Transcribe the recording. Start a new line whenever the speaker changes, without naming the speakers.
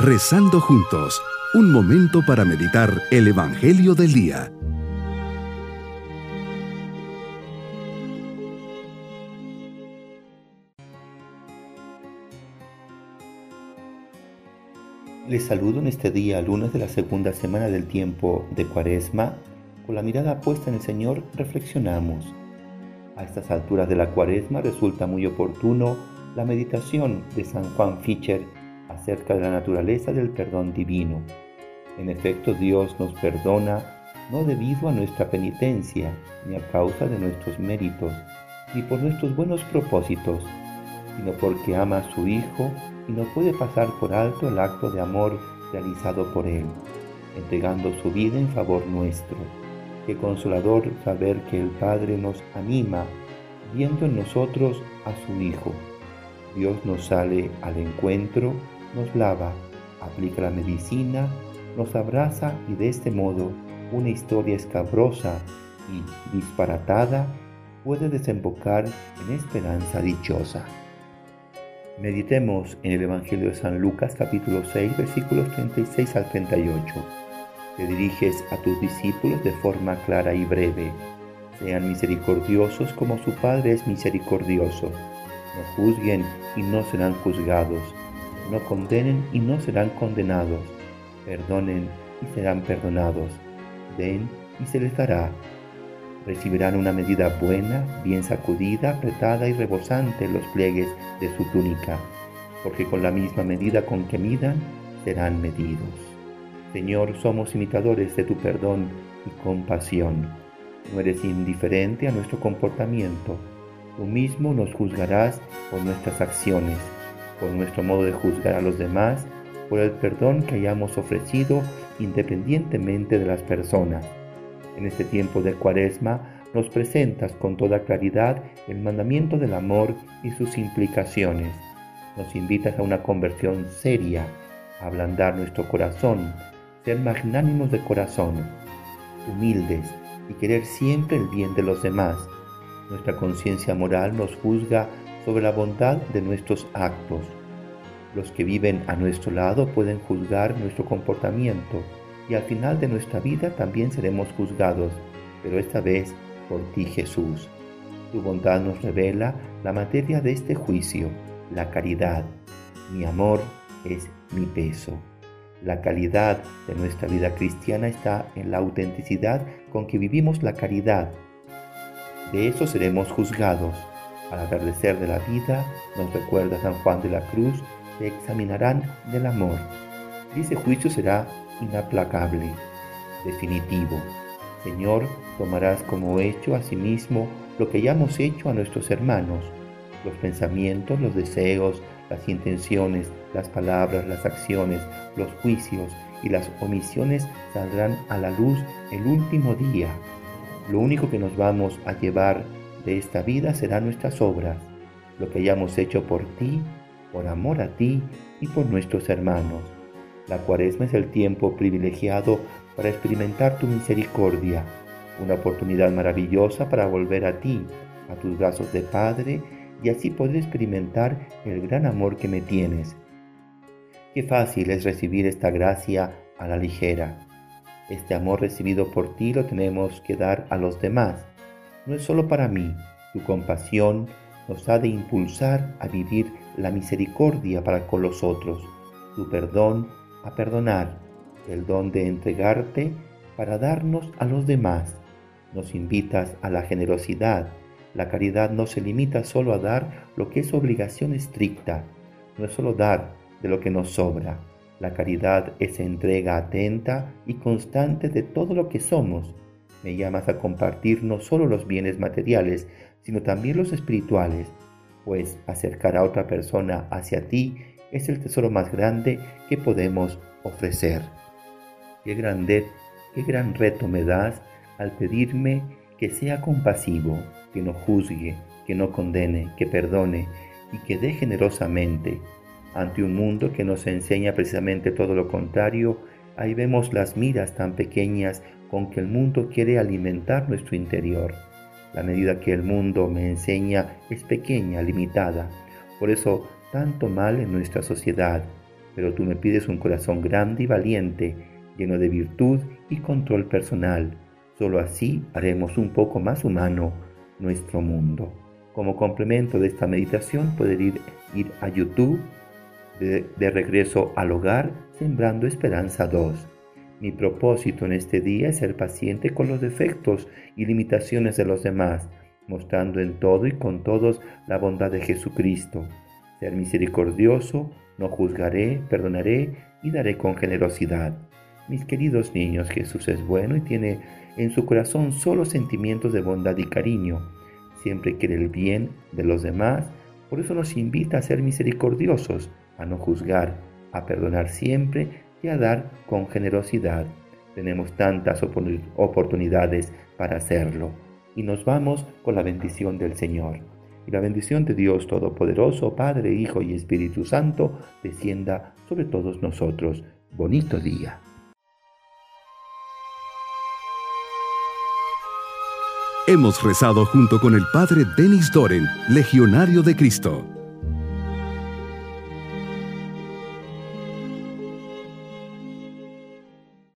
Rezando juntos, un momento para meditar el Evangelio del Día.
Les saludo en este día, lunes de la segunda semana del tiempo de Cuaresma. Con la mirada puesta en el Señor, reflexionamos. A estas alturas de la Cuaresma resulta muy oportuno la meditación de San Juan Fischer acerca de la naturaleza del perdón divino. En efecto, Dios nos perdona no debido a nuestra penitencia, ni a causa de nuestros méritos, ni por nuestros buenos propósitos, sino porque ama a su Hijo y no puede pasar por alto el acto de amor realizado por Él, entregando su vida en favor nuestro. Qué consolador saber que el Padre nos anima viendo en nosotros a su Hijo. Dios nos sale al encuentro, nos lava, aplica la medicina, nos abraza y de este modo una historia escabrosa y disparatada puede desembocar en esperanza dichosa. Meditemos en el Evangelio de San Lucas capítulo 6 versículos 36 al 38. Te diriges a tus discípulos de forma clara y breve. Sean misericordiosos como su Padre es misericordioso. No juzguen y no serán juzgados. No condenen y no serán condenados. Perdonen y serán perdonados. Den y se les dará recibirán una medida buena, bien sacudida, apretada y rebosante los pliegues de su túnica, porque con la misma medida con que midan, serán medidos. Señor, somos imitadores de tu perdón y compasión. No eres indiferente a nuestro comportamiento. Tú mismo nos juzgarás por nuestras acciones, por nuestro modo de juzgar a los demás, por el perdón que hayamos ofrecido independientemente de las personas en este tiempo de cuaresma nos presentas con toda claridad el mandamiento del amor y sus implicaciones. Nos invitas a una conversión seria, a ablandar nuestro corazón, ser magnánimos de corazón, humildes y querer siempre el bien de los demás. Nuestra conciencia moral nos juzga sobre la bondad de nuestros actos. Los que viven a nuestro lado pueden juzgar nuestro comportamiento y al final de nuestra vida también seremos juzgados, pero esta vez por ti Jesús. Tu bondad nos revela la materia de este juicio, la caridad. Mi amor es mi peso. La calidad de nuestra vida cristiana está en la autenticidad con que vivimos la caridad. De eso seremos juzgados. Al atardecer de la vida, nos recuerda San Juan de la Cruz, se examinarán del amor. Y ese juicio será inaplacable, definitivo. Señor, tomarás como hecho a sí mismo lo que hayamos hecho a nuestros hermanos, los pensamientos, los deseos, las intenciones, las palabras, las acciones, los juicios y las omisiones saldrán a la luz el último día. Lo único que nos vamos a llevar de esta vida serán nuestras obras, lo que hayamos hecho por ti, por amor a ti y por nuestros hermanos. La cuaresma es el tiempo privilegiado para experimentar tu misericordia, una oportunidad maravillosa para volver a ti, a tus brazos de Padre, y así poder experimentar el gran amor que me tienes. Qué fácil es recibir esta gracia a la ligera. Este amor recibido por ti lo tenemos que dar a los demás. No es solo para mí. Tu compasión nos ha de impulsar a vivir la misericordia para con los otros. Tu perdón a perdonar, el don de entregarte para darnos a los demás. Nos invitas a la generosidad. La caridad no se limita solo a dar lo que es obligación estricta, no es solo dar de lo que nos sobra. La caridad es entrega atenta y constante de todo lo que somos. Me llamas a compartir no solo los bienes materiales, sino también los espirituales, pues acercar a otra persona hacia ti es el tesoro más grande que podemos ofrecer. Qué grande, qué gran reto me das al pedirme que sea compasivo, que no juzgue, que no condene, que perdone y que dé generosamente. Ante un mundo que nos enseña precisamente todo lo contrario, ahí vemos las miras tan pequeñas con que el mundo quiere alimentar nuestro interior. La medida que el mundo me enseña es pequeña, limitada. Por eso tanto mal en nuestra sociedad, pero tú me pides un corazón grande y valiente, lleno de virtud y control personal. Solo así haremos un poco más humano nuestro mundo. Como complemento de esta meditación, poder ir, ir a YouTube de, de regreso al hogar, Sembrando Esperanza 2. Mi propósito en este día es ser paciente con los defectos y limitaciones de los demás, mostrando en todo y con todos la bondad de Jesucristo. Ser misericordioso, no juzgaré, perdonaré y daré con generosidad. Mis queridos niños, Jesús es bueno y tiene en su corazón solo sentimientos de bondad y cariño. Siempre quiere el bien de los demás, por eso nos invita a ser misericordiosos, a no juzgar, a perdonar siempre y a dar con generosidad. Tenemos tantas oportunidades para hacerlo. Y nos vamos con la bendición del Señor. Y la bendición de Dios Todopoderoso, Padre, Hijo y Espíritu Santo, descienda sobre todos nosotros. Bonito día.
Hemos rezado junto con el Padre Denis Doren, Legionario de Cristo.